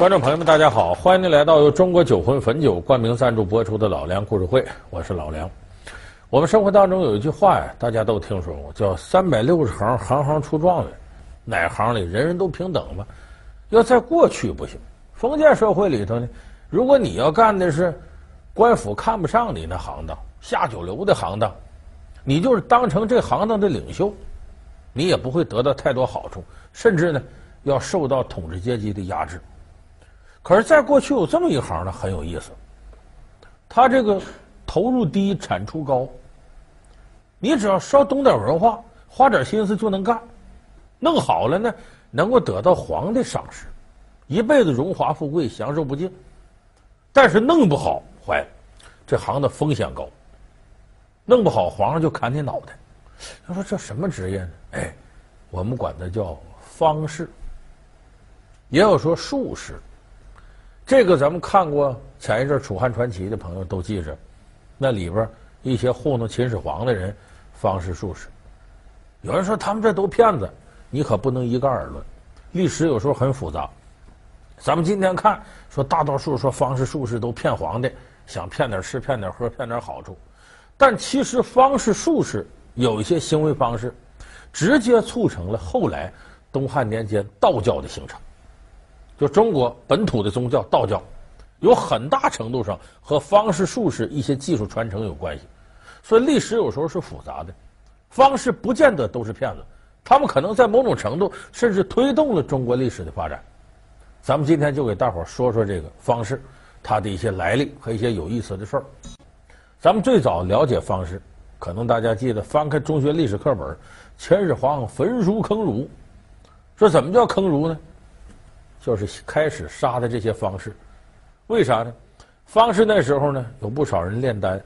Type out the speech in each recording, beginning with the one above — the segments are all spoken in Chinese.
观众朋友们，大家好，欢迎您来到由中国酒魂汾酒冠名赞助播出的《老梁故事会》，我是老梁。我们生活当中有一句话呀，大家都听说过，叫“三百六十行，行行出状元”。哪行里人人都平等吗？要在过去不行，封建社会里头呢，如果你要干的是官府看不上你那行当、下九流的行当，你就是当成这行当的领袖，你也不会得到太多好处，甚至呢，要受到统治阶级的压制。可是，在过去有这么一行呢，很有意思。他这个投入低，产出高。你只要稍懂点文化，花点心思就能干，弄好了呢，能够得到皇帝赏识，一辈子荣华富贵，享受不尽。但是弄不好，坏了，这行的风险高。弄不好，皇上就砍你脑袋。他说：“这什么职业呢？哎，我们管它叫方士，也有说术士。”这个咱们看过前一阵《楚汉传奇》的朋友都记着，那里边一些糊弄秦始皇的人，方士术士。有人说他们这都骗子，你可不能一概而论。历史有时候很复杂。咱们今天看说大多数说方士术士都骗皇帝，想骗点吃、骗点喝、骗点好处。但其实方士术士有一些行为方式，直接促成了后来东汉年间道教的形成。就中国本土的宗教道教，有很大程度上和方士术士一些技术传承有关系，所以历史有时候是复杂的，方士不见得都是骗子，他们可能在某种程度甚至推动了中国历史的发展。咱们今天就给大伙说说这个方士，他的一些来历和一些有意思的事儿。咱们最早了解方士，可能大家记得翻开中学历史课本，秦始皇焚书坑儒，说怎么叫坑儒呢？就是开始杀的这些方士，为啥呢？方士那时候呢，有不少人炼丹，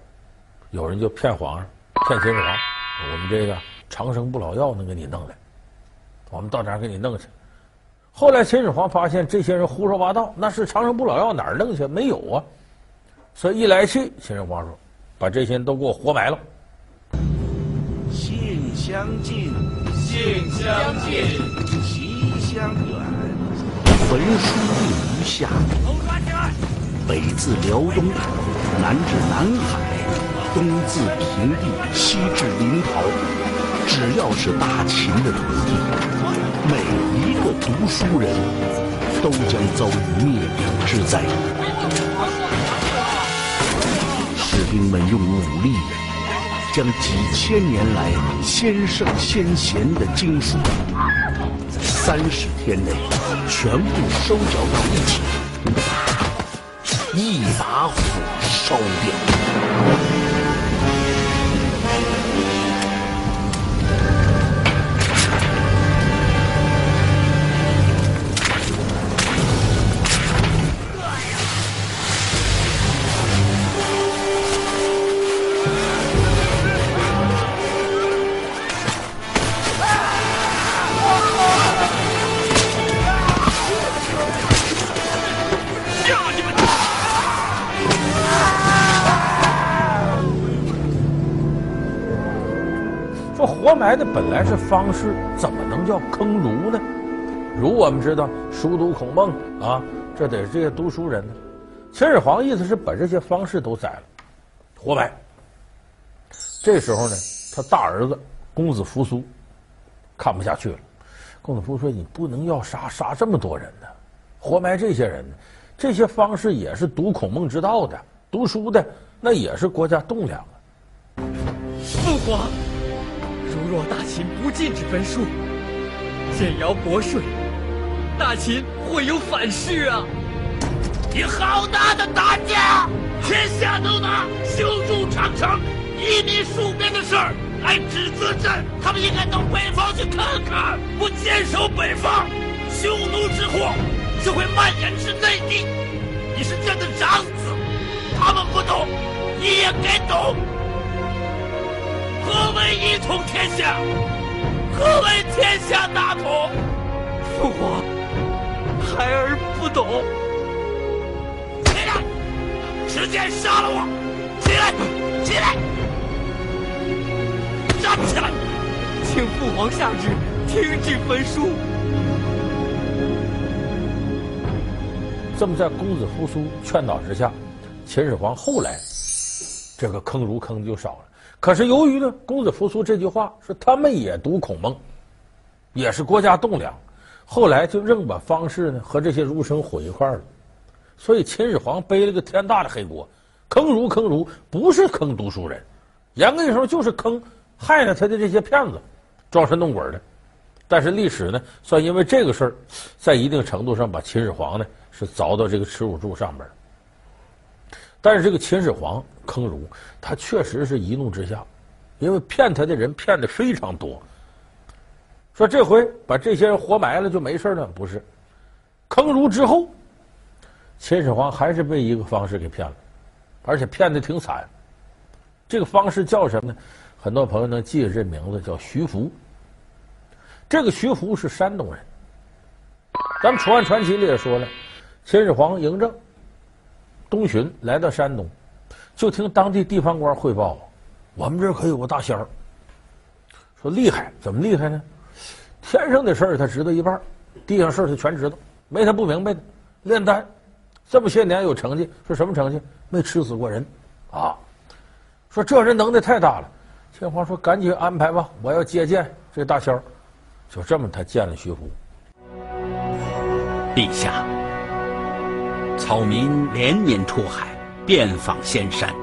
有人就骗皇上，骗秦始皇，我们这个长生不老药能给你弄来，我们到哪儿给你弄去？后来秦始皇发现这些人胡说八道，那是长生不老药哪儿弄去？没有啊！所以一来气，秦始皇说：“把这些人都给我活埋了。”性相近，性相近，习相远。焚书令于夏，北自辽东，南至南海，东自平地，西至临洮。只要是大秦的土地，每一个读书人都将遭遇灭顶之灾。士兵们用武力将几千年来先圣先贤的经书。三十天内全部收缴到一起，一把火烧掉。活埋的本来是方士，怎么能叫坑儒呢？儒我们知道，熟读孔孟啊，这得这些读书人呢。秦始皇意思是把这些方士都宰了，活埋。这时候呢，他大儿子公子扶苏看不下去了。公子扶苏说：“你不能要杀杀这么多人呢，活埋这些人呢？这些方士也是读孔孟之道的，读书的，那也是国家栋梁啊。”父皇。如若大秦不禁止焚书，简徭国税，大秦会有反噬啊！你好大的胆子！天下都拿修筑长城、移民戍边的事儿来指责朕，他们应该到北方去看看。不坚守北方，匈奴之祸就会蔓延至内地。你是朕的长子，他们不懂，你也该懂。何为一统天下？何为天下大同？父皇，孩儿不懂。起来，直接杀了我！起来，起来，站起来！请父皇下旨，停止焚书。这么在公子扶苏劝导之下，秦始皇后来这个坑儒坑的就少了。可是由于呢，公子扶苏这句话说他们也读孔孟，也是国家栋梁，后来就仍把方士呢和这些儒生混一块儿了。所以秦始皇背了个天大的黑锅，坑儒坑儒不是坑读书人，严格说就是坑害了他的这些骗子，装神弄鬼的。但是历史呢，算因为这个事儿，在一定程度上把秦始皇呢是凿到这个耻辱柱上边。但是这个秦始皇坑儒，他确实是一怒之下，因为骗他的人骗的非常多。说这回把这些人活埋了就没事了？不是，坑儒之后，秦始皇还是被一个方式给骗了，而且骗的挺惨。这个方式叫什么呢？很多朋友能记得这名字，叫徐福。这个徐福是山东人。咱们《楚汉传奇》里也说了，秦始皇嬴政东巡来到山东，就听当地地方官汇报，我们这儿可有个大仙儿，说厉害，怎么厉害呢？天上的事儿他知道一半，地上事儿他全知道，没他不明白的。炼丹这么些年有成绩，说什么成绩？没吃死过人，啊！说这人能耐太大了。秦始皇说：“赶紧安排吧，我要接见这大仙儿。”就这么，他见了徐福。陛下，草民连年出海遍访仙山，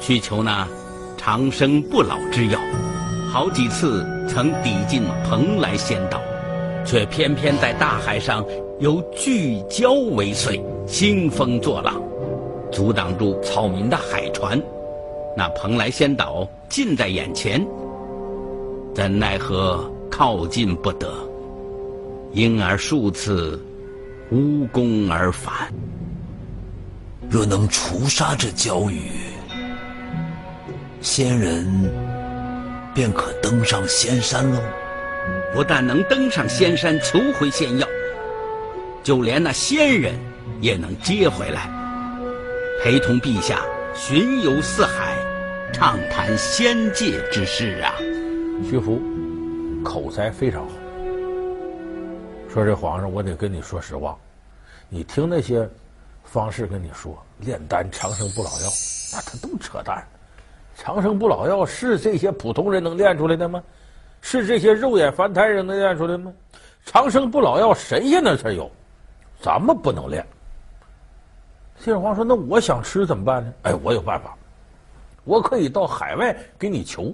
需求那长生不老之药，好几次曾抵近蓬莱仙岛，却偏偏在大海上有巨礁为祟，兴风作浪，阻挡住草民的海船。那蓬莱仙岛近在眼前，怎奈何？靠近不得，因而数次无功而返。若能除杀这蛟鱼，仙人便可登上仙山喽。不但能登上仙山求回仙药，就连那仙人也能接回来，陪同陛下巡游四海，畅谈仙界之事啊。徐福。口才非常好，说这皇上，我得跟你说实话，你听那些方士跟你说炼丹长生不老药，那他都扯淡。长生不老药是这些普通人能炼出来的吗？是这些肉眼凡胎人能炼出来吗？长生不老药神仙那才有，咱们不能炼。秦始皇说：“那我想吃怎么办呢？”哎，我有办法，我可以到海外给你求，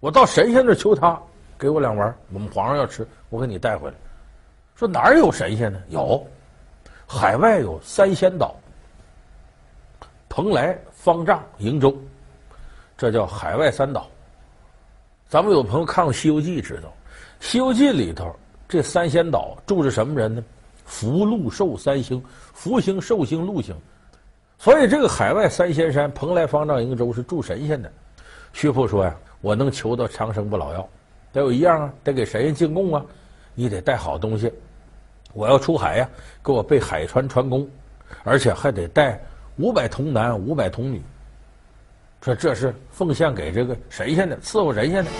我到神仙那求他。给我两丸，我们皇上要吃，我给你带回来。说哪儿有神仙呢？有，海外有三仙岛：蓬莱、方丈、瀛洲，这叫海外三岛。咱们有朋友看过《西游记》，知道《西游记》里头这三仙岛住着什么人呢？福、禄、寿三星，福星、寿星、禄星。所以这个海外三仙山，蓬莱、方丈、瀛洲是住神仙的。徐福说呀，我能求到长生不老药。得有一样啊，得给神仙进贡啊，你得带好东西。我要出海呀，给我备海船船工，而且还得带五百童男五百童女。说这是奉献给这个神仙的，伺候神仙的。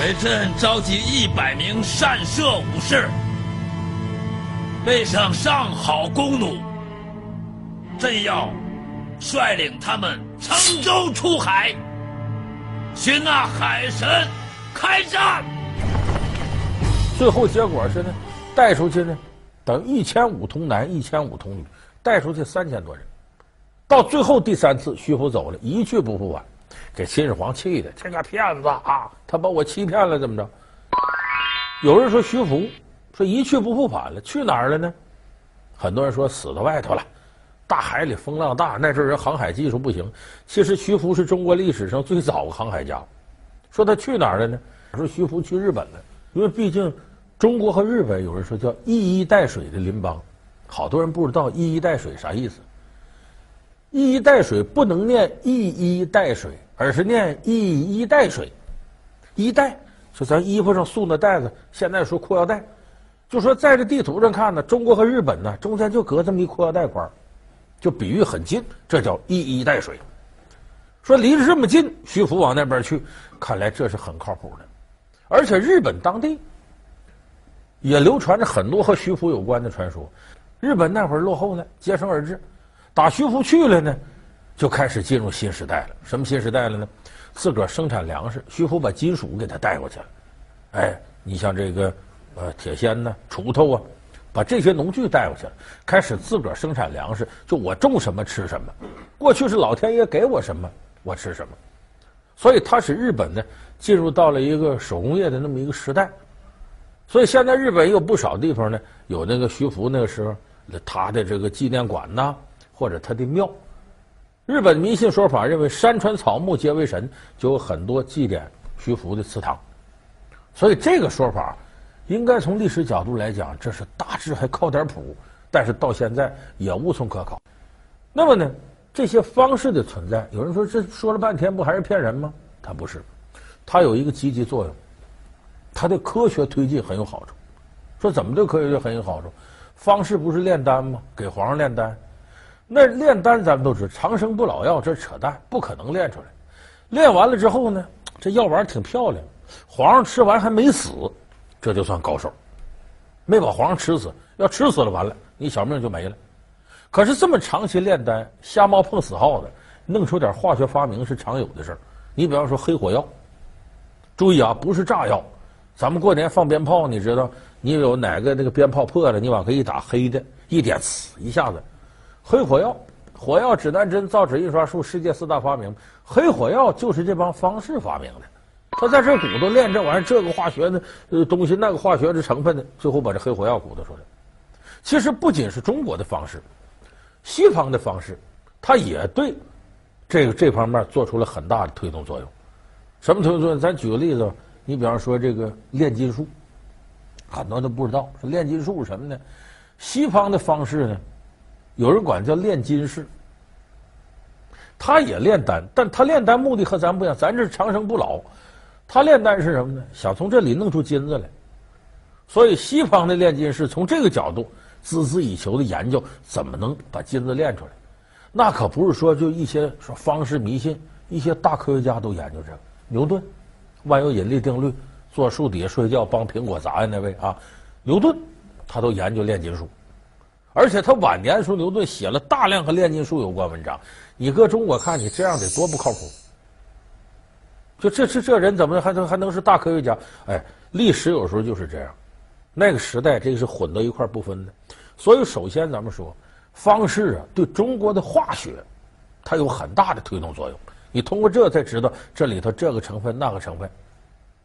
为朕召集一百名善射武士，备上上好弓弩，朕要率领他们乘舟出海。寻那海神开战，最后结果是呢，带出去呢，等一千五童男，一千五童女，带出去三千多人。到最后第三次，徐福走了，一去不复返，给秦始皇气的，这个骗子啊，他把我欺骗了，怎么着？有人说徐福说一去不复返了，去哪儿了呢？很多人说死在外头了。大海里风浪大，那阵人航海技术不行。其实徐福是中国历史上最早的航海家。说他去哪儿了呢？说徐福去日本了，因为毕竟中国和日本有人说叫一衣带水的邻邦。好多人不知道一衣带水啥意思。一衣带水不能念一衣带水，而是念一衣带水。衣带就咱衣服上束那带子，现在说裤腰带。就说在这地图上看呢，中国和日本呢中间就隔这么一裤腰带宽。就比喻很近，这叫一衣带水。说离着这么近，徐福往那边去，看来这是很靠谱的。而且日本当地也流传着很多和徐福有关的传说。日本那会儿落后呢，接生而至，打徐福去了呢，就开始进入新时代了。什么新时代了呢？自个儿生产粮食，徐福把金属给他带过去了。哎，你像这个呃铁锨呢、锄头啊，把这些农具带过去了，开始自个儿生产粮食。就我种什么吃什么，过去是老天爷给我什么我吃什么，所以它使日本呢进入到了一个手工业的那么一个时代。所以现在日本有不少地方呢，有那个徐福那个时候他的这个纪念馆呐，或者他的庙。日本迷信说法认为山川草木皆为神，就有很多祭奠徐福的祠堂。所以这个说法，应该从历史角度来讲，这是大致还靠点谱，但是到现在也无从可考。那么呢，这些方式的存在，有人说这说了半天不还是骗人吗？他不是，它有一个积极作用，它对科学推进很有好处。说怎么对科学很有好处？方士不是炼丹吗？给皇上炼丹。那炼丹咱们都知道，长生不老药，这扯淡，不可能炼出来。炼完了之后呢，这药丸挺漂亮，皇上吃完还没死，这就算高手，没把皇上吃死。要吃死了，完了，你小命就没了。可是这么长期炼丹，瞎猫碰死耗子，弄出点化学发明是常有的事儿。你比方说黑火药，注意啊，不是炸药。咱们过年放鞭炮，你知道，你有哪个那个鞭炮破了，你往这一打，黑的，一点呲，一下子。黑火药、火药、指南针、造纸、印刷术，世界四大发明。黑火药就是这帮方式发明的。他在这鼓捣炼这玩意儿，这个化学的呃东西，那个化学的成分呢，最后把这黑火药鼓捣出来。其实不仅是中国的方式，西方的方式，他也对这个这方面做出了很大的推动作用。什么推动作用？咱举个例子，你比方说这个炼金术，很多人都不知道，炼金术是什么呢？西方的方式呢？有人管叫炼金士，他也炼丹，但他炼丹目的和咱不一样，咱这是长生不老，他炼丹是什么呢？想从这里弄出金子来。所以西方的炼金士从这个角度孜孜以求的研究怎么能把金子炼出来。那可不是说就一些说方式迷信，一些大科学家都研究这个。牛顿，万有引力定律，坐树底下睡觉帮苹果砸呀那位啊，牛顿，他都研究炼金术。而且他晚年的时候，牛顿写了大量和炼金术有关文章。你搁中国看，你这样得多不靠谱！就这这这人怎么还能还能是大科学家？哎，历史有时候就是这样。那个时代，这个是混到一块不分的。所以，首先咱们说，方士啊，对中国的化学，它有很大的推动作用。你通过这才知道这里头这个成分那个成分，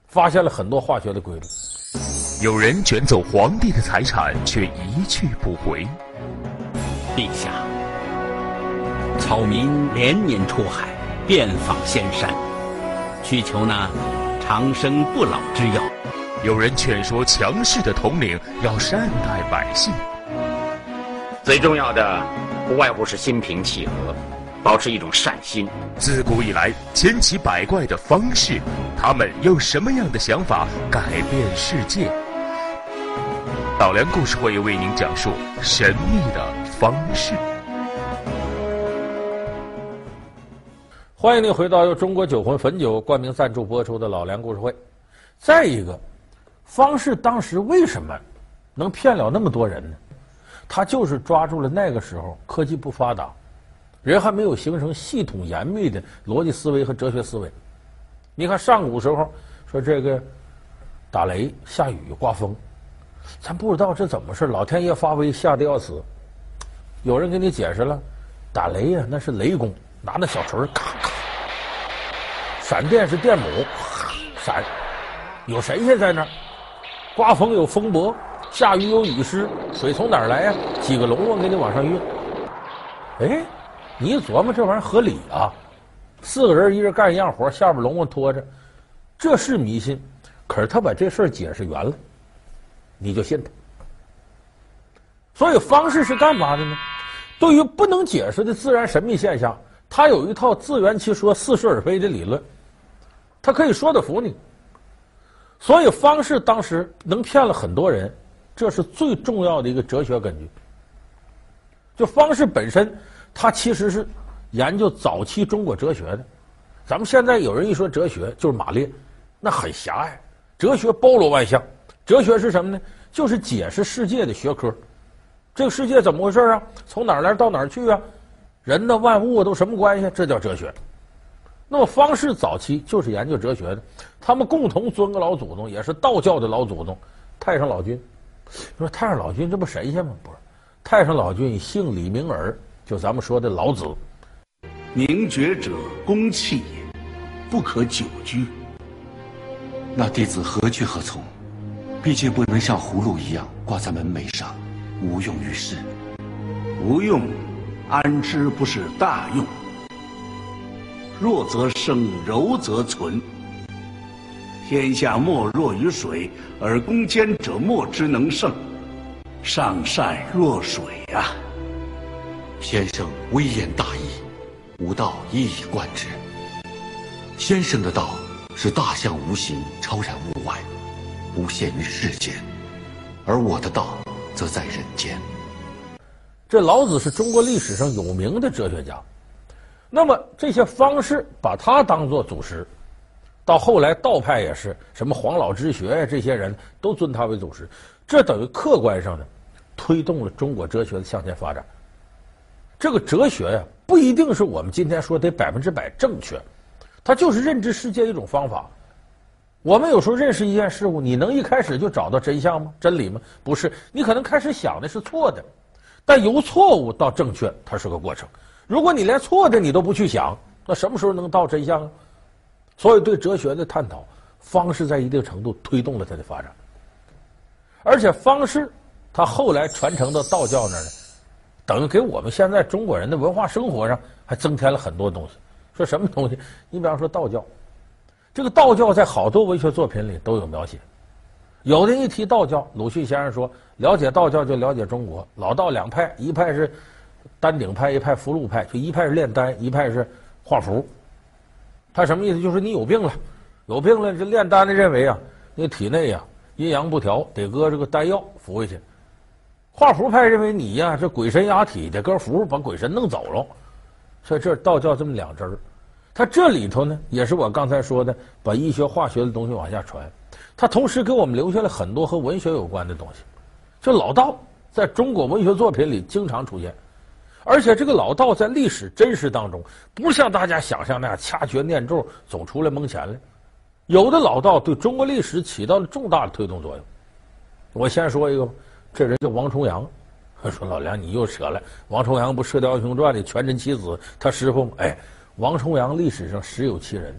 发现了很多化学的规律。有人卷走皇帝的财产，却一去不回。陛下，草民连年出海，遍访仙山，需求那长生不老之药。有人劝说强势的统领要善待百姓。最重要的，不外乎是心平气和，保持一种善心。自古以来，千奇百怪的方式，他们用什么样的想法改变世界？老梁故事会为您讲述神秘的方式。欢迎您回到由中国酒魂汾酒冠名赞助播出的老梁故事会。再一个，方士当时为什么能骗了那么多人呢？他就是抓住了那个时候科技不发达，人还没有形成系统严密的逻辑思维和哲学思维。你看上古时候说这个打雷、下雨、刮风。咱不知道这怎么事，老天爷发威，吓得要死。有人给你解释了，打雷呀，那是雷公拿那小锤咔咔；闪电是电母闪，有神仙在那儿；刮风有风伯，下雨有雨师。水从哪儿来呀？几个龙王给你往上运。哎，你一琢磨这玩意儿合理啊！四个人一人干一样活，下边龙王拖着，这是迷信。可是他把这事儿解释圆了。你就信他，所以方士是干嘛的呢？对于不能解释的自然神秘现象，他有一套自圆其说、似是而非的理论，他可以说得服你。所以方士当时能骗了很多人，这是最重要的一个哲学根据。就方士本身，他其实是研究早期中国哲学的。咱们现在有人一说哲学，就是马列，那很狭隘。哲学包罗万象。哲学是什么呢？就是解释世界的学科。这个世界怎么回事啊？从哪儿来到哪儿去啊？人的万物都什么关系？这叫哲学。那么方士早期就是研究哲学的，他们共同尊个老祖宗，也是道教的老祖宗，太上老君。说太上老君这不神仙吗？不是，太上老君姓李名耳，就咱们说的老子。明觉者，公器也，不可久居。那弟子何去何从？毕竟不能像葫芦一样挂在门楣上。无用于世，无用，安知不是大用？弱则生，柔则存。天下莫弱于水，而攻坚者莫之能胜。上善若水啊！先生微言大义，吾道一以贯之。先生的道是大象无形，超然物外，不限于世间；而我的道。则在人间。这老子是中国历史上有名的哲学家，那么这些方士把他当做祖师，到后来道派也是什么黄老之学呀，这些人都尊他为祖师，这等于客观上呢推动了中国哲学的向前发展。这个哲学呀，不一定是我们今天说得百分之百正确，它就是认知世界一种方法。我们有时候认识一件事物，你能一开始就找到真相吗？真理吗？不是，你可能开始想的是错的，但由错误到正确，它是个过程。如果你连错的你都不去想，那什么时候能到真相啊？所以，对哲学的探讨方式在一定程度推动了它的发展，而且方式它后来传承到道教那儿呢，等于给我们现在中国人的文化生活上还增添了很多东西。说什么东西？你比方说道教。这个道教在好多文学作品里都有描写，有的一提道教，鲁迅先生说，了解道教就了解中国。老道两派，一派是丹鼎派，一派符籙派，就一派是炼丹，一派是画符。他什么意思？就是你有病了，有病了，这炼丹的认为啊，你体内呀阴阳不调，得搁这个丹药服下去。画符派认为你呀这鬼神压体，的搁符把鬼神弄走了。所以这道教这么两支儿。它这里头呢，也是我刚才说的，把医学、化学的东西往下传。它同时给我们留下了很多和文学有关的东西。这老道在中国文学作品里经常出现，而且这个老道在历史真实当中，不像大家想象那样掐诀念咒总出来蒙钱来。有的老道对中国历史起到了重大的推动作用。我先说一个吧，这人叫王重阳。说老梁，你又扯了。王重阳不《射雕英雄传》里全真七子他师傅吗？哎。王重阳历史上实有其人，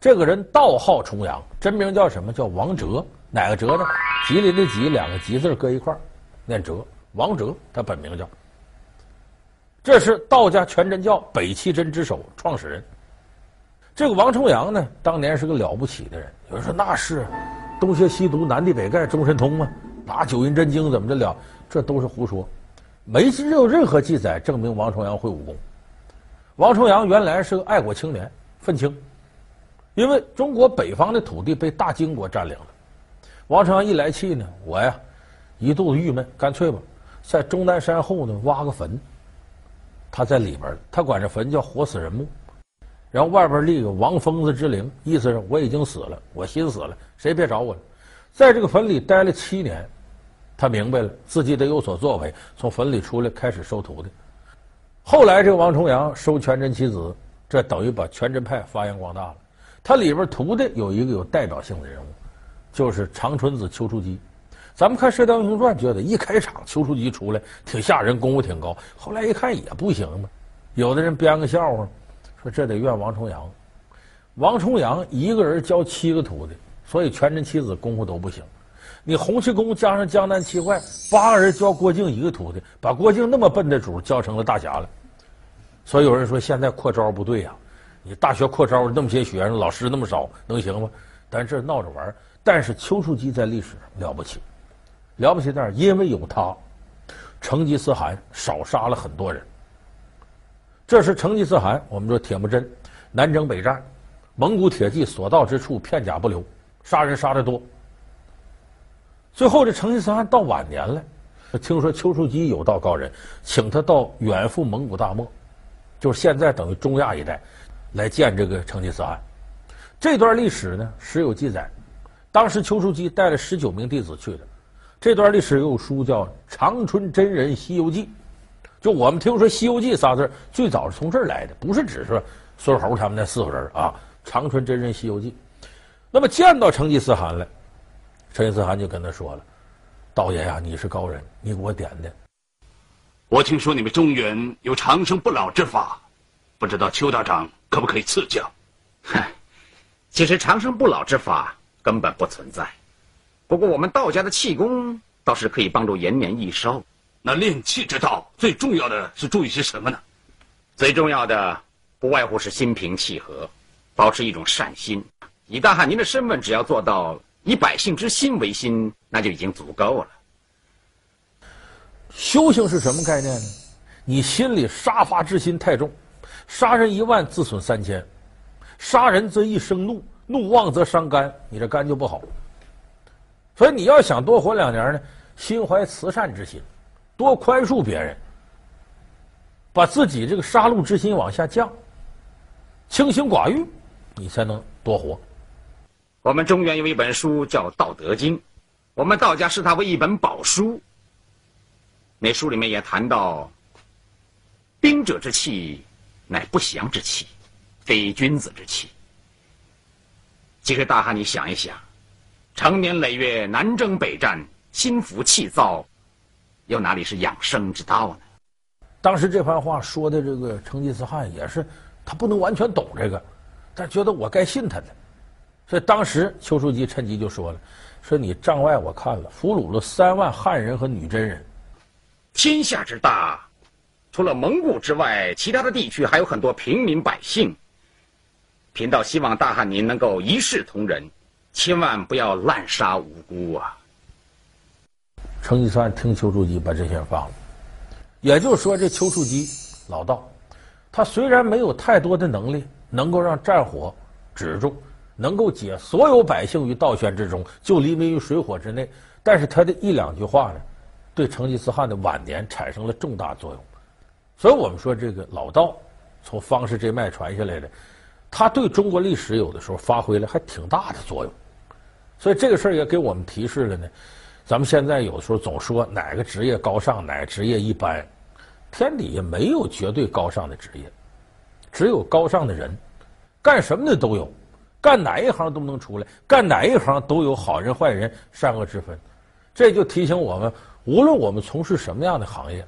这个人道号重阳，真名叫什么？叫王哲，哪个哲呢？吉林的吉，两个吉字搁一块儿，念哲。王哲，他本名叫。这是道家全真教北齐真之首，创始人。这个王重阳呢，当年是个了不起的人。有人说那是，东邪西毒，南帝北丐，中神通嘛，拿九阴真经怎么着了？这都是胡说，没有任何记载证明王重阳会武功。王重阳原来是个爱国青年，愤青，因为中国北方的土地被大金国占领了。王重阳一来气呢，我呀一肚子郁闷，干脆吧，在终南山后呢挖个坟。他在里边，他管这坟叫活死人墓，然后外边立个王疯子之灵，意思是我已经死了，我心死了，谁别找我了。在这个坟里待了七年，他明白了自己得有所作为，从坟里出来开始收徒弟。后来，这个王重阳收全真七子，这等于把全真派发扬光大了。他里边徒弟有一个有代表性的人物，就是长春子丘处机。咱们看《射雕英雄传》，觉得一开场丘处机出来挺吓人，功夫挺高。后来一看也不行嘛。有的人编个笑话，说这得怨王重阳。王重阳一个人教七个徒弟，所以全真七子功夫都不行。你洪七公加上江南七怪，八个人教郭靖一个徒弟，把郭靖那么笨的主教成了大侠了。所以有人说现在扩招不对呀，你大学扩招那么些学生，老师那么少，能行吗？但这闹着玩。但是丘处机在历史上了不起，了不起在哪儿？因为有他，成吉思汗少杀了很多人。这是成吉思汗，我们说铁木真南征北战，蒙古铁骑所到之处片甲不留，杀人杀的多。最后这成吉思汗到晚年了，听说丘处机有道高人，请他到远赴蒙古大漠，就是现在等于中亚一带，来见这个成吉思汗。这段历史呢，史有记载。当时丘处机带了十九名弟子去的，这段历史有书叫《长春真人西游记》，就我们听说《西游记》仨字最早是从这儿来的，不是只是孙猴他们那四个人啊，《长春真人西游记》。那么见到成吉思汗了，成吉思涵就跟他说了：“道爷呀，你是高人，你给我点点。我听说你们中原有长生不老之法，不知道邱道长可不可以赐教？”哼，其实长生不老之法根本不存在。不过我们道家的气功倒是可以帮助延年益寿。那练气之道最重要的是注意些什么呢？最重要的不外乎是心平气和，保持一种善心。以大汉您的身份，只要做到以百姓之心为心，那就已经足够了。修行是什么概念呢？你心里杀伐之心太重，杀人一万，自损三千。杀人则易生怒，怒妄则伤肝，你这肝就不好。所以你要想多活两年呢，心怀慈善之心，多宽恕别人，把自己这个杀戮之心往下降，清心寡欲，你才能多活。我们中原有一本书叫《道德经》，我们道家视它为一本宝书。那书里面也谈到，兵者之气，乃不祥之气，非君子之气。其实大汉，你想一想。长年累月南征北战，心浮气躁，又哪里是养生之道呢？当时这番话说的这个成吉思汗也是，他不能完全懂这个，但觉得我该信他的，所以当时丘处机趁机就说了：“说你帐外我看了，俘虏了三万汉人和女真人，天下之大，除了蒙古之外，其他的地区还有很多平民百姓。贫道希望大汉您能够一视同仁。”千万不要滥杀无辜啊！成吉思汗听丘处机把这些人放了，也就是说，这丘处机老道，他虽然没有太多的能力，能够让战火止住，能够解所有百姓于倒悬之中，救黎民于水火之内，但是他的一两句话呢，对成吉思汗的晚年产生了重大作用。所以我们说，这个老道从方士这脉传下来的。他对中国历史有的时候发挥了还挺大的作用，所以这个事儿也给我们提示了呢。咱们现在有的时候总说哪个职业高尚，哪个职业一般，天底下没有绝对高尚的职业，只有高尚的人。干什么的都有，干哪一行都能出来，干哪一行都有好人坏人、善恶之分。这就提醒我们，无论我们从事什么样的行业，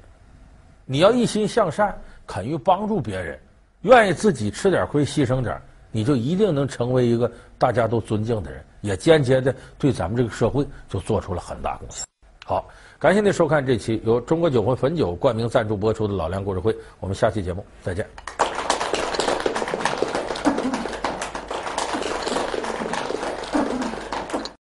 你要一心向善，肯于帮助别人。愿意自己吃点亏，牺牲点，你就一定能成为一个大家都尊敬的人，也间接的对咱们这个社会就做出了很大贡献。好，感谢您收看这期由中国酒魂汾酒冠名赞助播出的《老梁故事会》，我们下期节目再见。